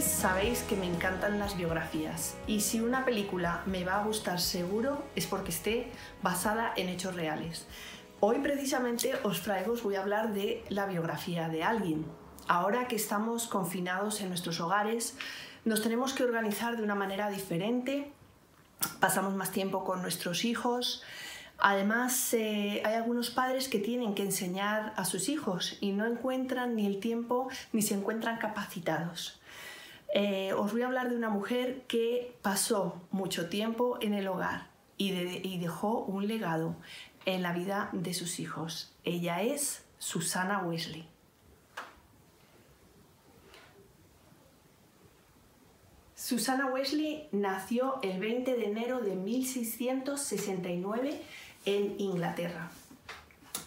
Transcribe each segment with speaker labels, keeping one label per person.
Speaker 1: sabéis que me encantan las biografías y si una película me va a gustar seguro es porque esté basada en hechos reales. Hoy precisamente os traigo, os voy a hablar de la biografía de alguien. Ahora que estamos confinados en nuestros hogares, nos tenemos que organizar de una manera diferente, pasamos más tiempo con nuestros hijos, Además, eh, hay algunos padres que tienen que enseñar a sus hijos y no encuentran ni el tiempo ni se encuentran capacitados. Eh, os voy a hablar de una mujer que pasó mucho tiempo en el hogar y, y dejó un legado en la vida de sus hijos. Ella es Susana Wesley. Susana Wesley nació el 20 de enero de 1669 en Inglaterra,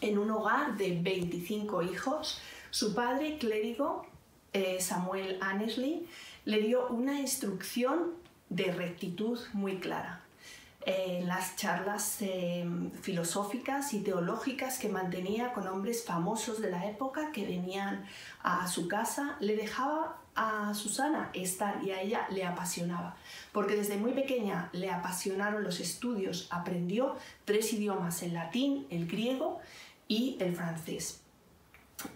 Speaker 1: en un hogar de 25 hijos. Su padre, clérigo, eh, Samuel Annesley, le dio una instrucción de rectitud muy clara. En las charlas eh, filosóficas y teológicas que mantenía con hombres famosos de la época que venían a su casa, le dejaba a Susana estar y a ella le apasionaba, porque desde muy pequeña le apasionaron los estudios, aprendió tres idiomas, el latín, el griego y el francés.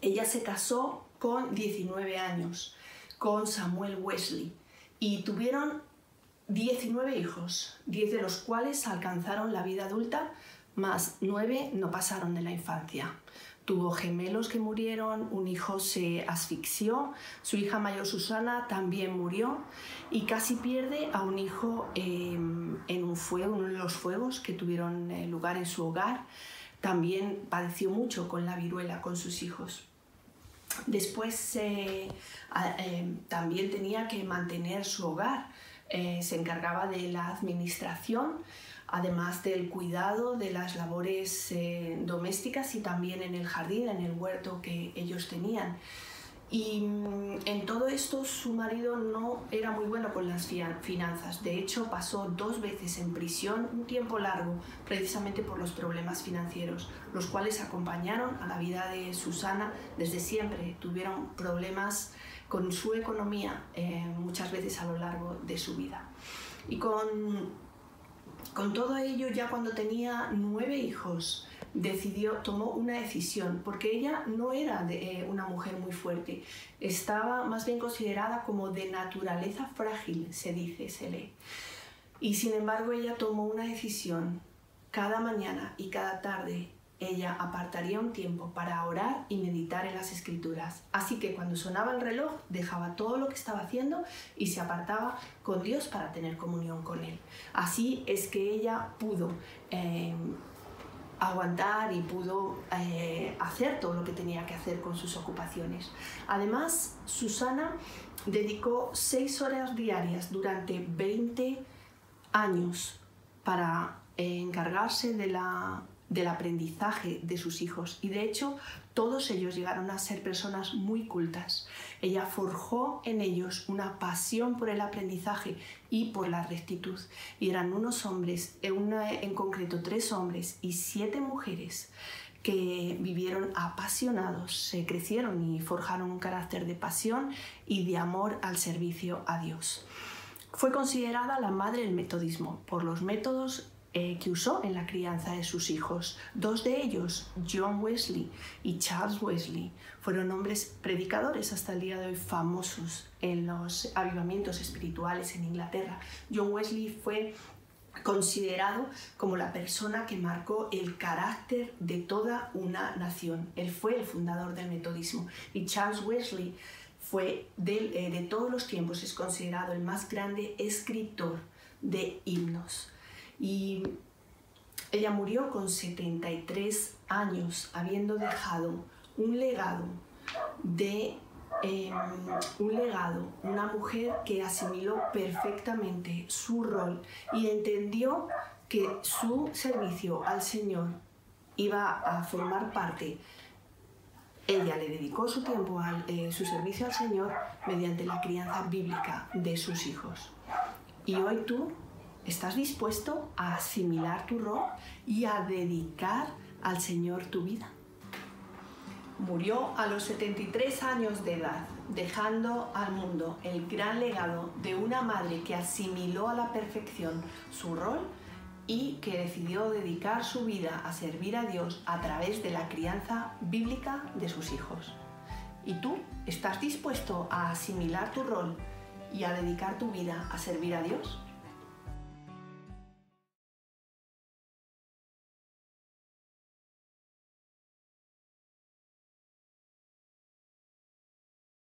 Speaker 1: Ella se casó con 19 años con Samuel Wesley y tuvieron 19 hijos, 10 de los cuales alcanzaron la vida adulta, más 9 no pasaron de la infancia. Tuvo gemelos que murieron, un hijo se asfixió, su hija mayor Susana también murió y casi pierde a un hijo em, en un fuego, uno de los fuegos que tuvieron eh, lugar en su hogar. También padeció mucho con la viruela con sus hijos. Después eh, también tenía que mantener su hogar, eh, se encargaba de la administración, además del cuidado de las labores eh, domésticas y también en el jardín, en el huerto que ellos tenían. Y mm, en todo esto su marido no era muy bueno con las finanzas. De hecho, pasó dos veces en prisión un tiempo largo, precisamente por los problemas financieros, los cuales acompañaron a la vida de Susana desde siempre. Tuvieron problemas con su economía eh, muchas veces a lo largo de su vida. Y con, con todo ello, ya cuando tenía nueve hijos, decidió, tomó una decisión, porque ella no era eh, una mujer muy fuerte, estaba más bien considerada como de naturaleza frágil, se dice, se lee. Y sin embargo ella tomó una decisión, cada mañana y cada tarde ella apartaría un tiempo para orar y meditar en las escrituras. Así que cuando sonaba el reloj dejaba todo lo que estaba haciendo y se apartaba con Dios para tener comunión con Él. Así es que ella pudo eh, aguantar y pudo eh, hacer todo lo que tenía que hacer con sus ocupaciones. Además, Susana dedicó seis horas diarias durante 20 años para eh, encargarse de la del aprendizaje de sus hijos y de hecho todos ellos llegaron a ser personas muy cultas. Ella forjó en ellos una pasión por el aprendizaje y por la rectitud y eran unos hombres, en concreto tres hombres y siete mujeres que vivieron apasionados, se crecieron y forjaron un carácter de pasión y de amor al servicio a Dios. Fue considerada la madre del metodismo por los métodos eh, que usó en la crianza de sus hijos. Dos de ellos, John Wesley y Charles Wesley, fueron hombres predicadores hasta el día de hoy famosos en los avivamientos espirituales en Inglaterra. John Wesley fue considerado como la persona que marcó el carácter de toda una nación. Él fue el fundador del metodismo y Charles Wesley fue eh, de todos los tiempos es considerado el más grande escritor de himnos. Y ella murió con 73 años, habiendo dejado un legado de em, un legado, una mujer que asimiló perfectamente su rol y entendió que su servicio al Señor iba a formar parte. Ella le dedicó su tiempo a eh, su servicio al Señor mediante la crianza bíblica de sus hijos. Y hoy tú ¿Estás dispuesto a asimilar tu rol y a dedicar al Señor tu vida? Murió a los 73 años de edad, dejando al mundo el gran legado de una madre que asimiló a la perfección su rol y que decidió dedicar su vida a servir a Dios a través de la crianza bíblica de sus hijos. ¿Y tú estás dispuesto a asimilar tu rol y a dedicar tu vida a servir a Dios?